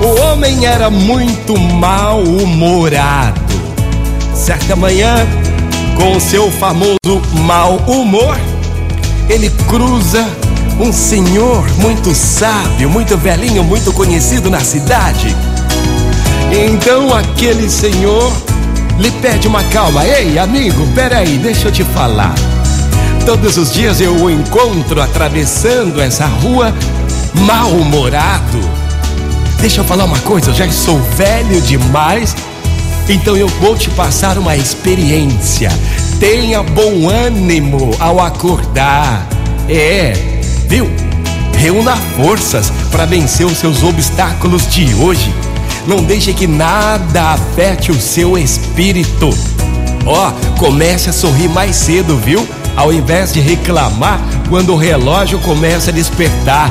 O homem era muito mal-humorado. Certa manhã, com seu famoso mau humor, ele cruza um senhor muito sábio, muito velhinho, muito conhecido na cidade. Então aquele senhor lhe pede uma calma. Ei, amigo, peraí, deixa eu te falar. Todos os dias eu o encontro atravessando essa rua mal-humorado. Deixa eu falar uma coisa, eu já sou velho demais, então eu vou te passar uma experiência. Tenha bom ânimo ao acordar. É, viu? Reúna forças para vencer os seus obstáculos de hoje. Não deixe que nada afete o seu espírito. Ó, oh, comece a sorrir mais cedo, viu? Ao invés de reclamar quando o relógio começa a despertar.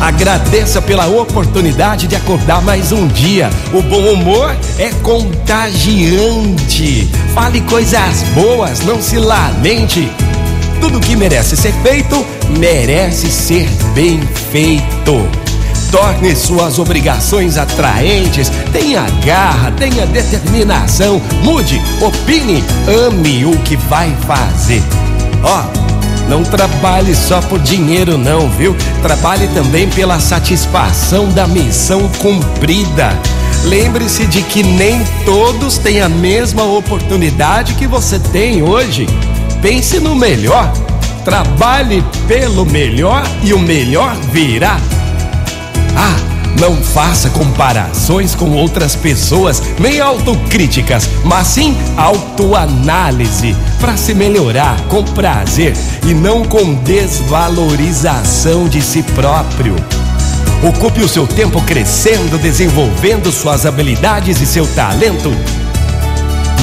Agradeça pela oportunidade de acordar mais um dia. O bom humor é contagiante. Fale coisas boas, não se lamente. Tudo que merece ser feito, merece ser bem feito. Torne suas obrigações atraentes, tenha garra, tenha determinação, mude, opine, ame o que vai fazer. Ó, não trabalhe só por dinheiro, não, viu? Trabalhe também pela satisfação da missão cumprida. Lembre-se de que nem todos têm a mesma oportunidade que você tem hoje. Pense no melhor. Trabalhe pelo melhor e o melhor virá. Não faça comparações com outras pessoas, nem autocríticas, mas sim autoanálise para se melhorar com prazer e não com desvalorização de si próprio. Ocupe o seu tempo crescendo, desenvolvendo suas habilidades e seu talento.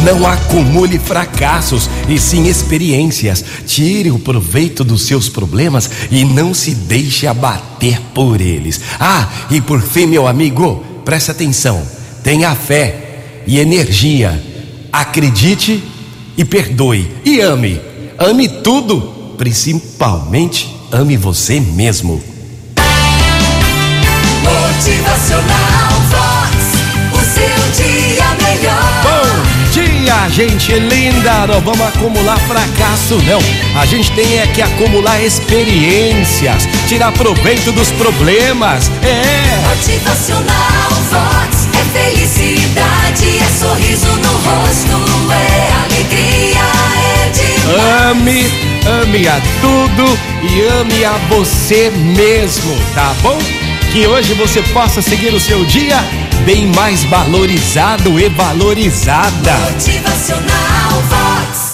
Não acumule fracassos e sim experiências. Tire o proveito dos seus problemas e não se deixe abater por eles. Ah, e por fim, meu amigo, preste atenção. Tenha fé e energia. Acredite e perdoe. E ame. Ame tudo, principalmente ame você mesmo. Motivacional gente linda! Não vamos acumular fracasso, não. A gente tem é que acumular experiências, tirar proveito dos problemas. É. Motivacional Vox é felicidade, é sorriso no rosto, é alegria, é demais. Ame, ame a tudo e ame a você mesmo, tá bom? Que hoje você possa seguir o seu dia bem mais valorizado e valorizada. Motivacional Vox.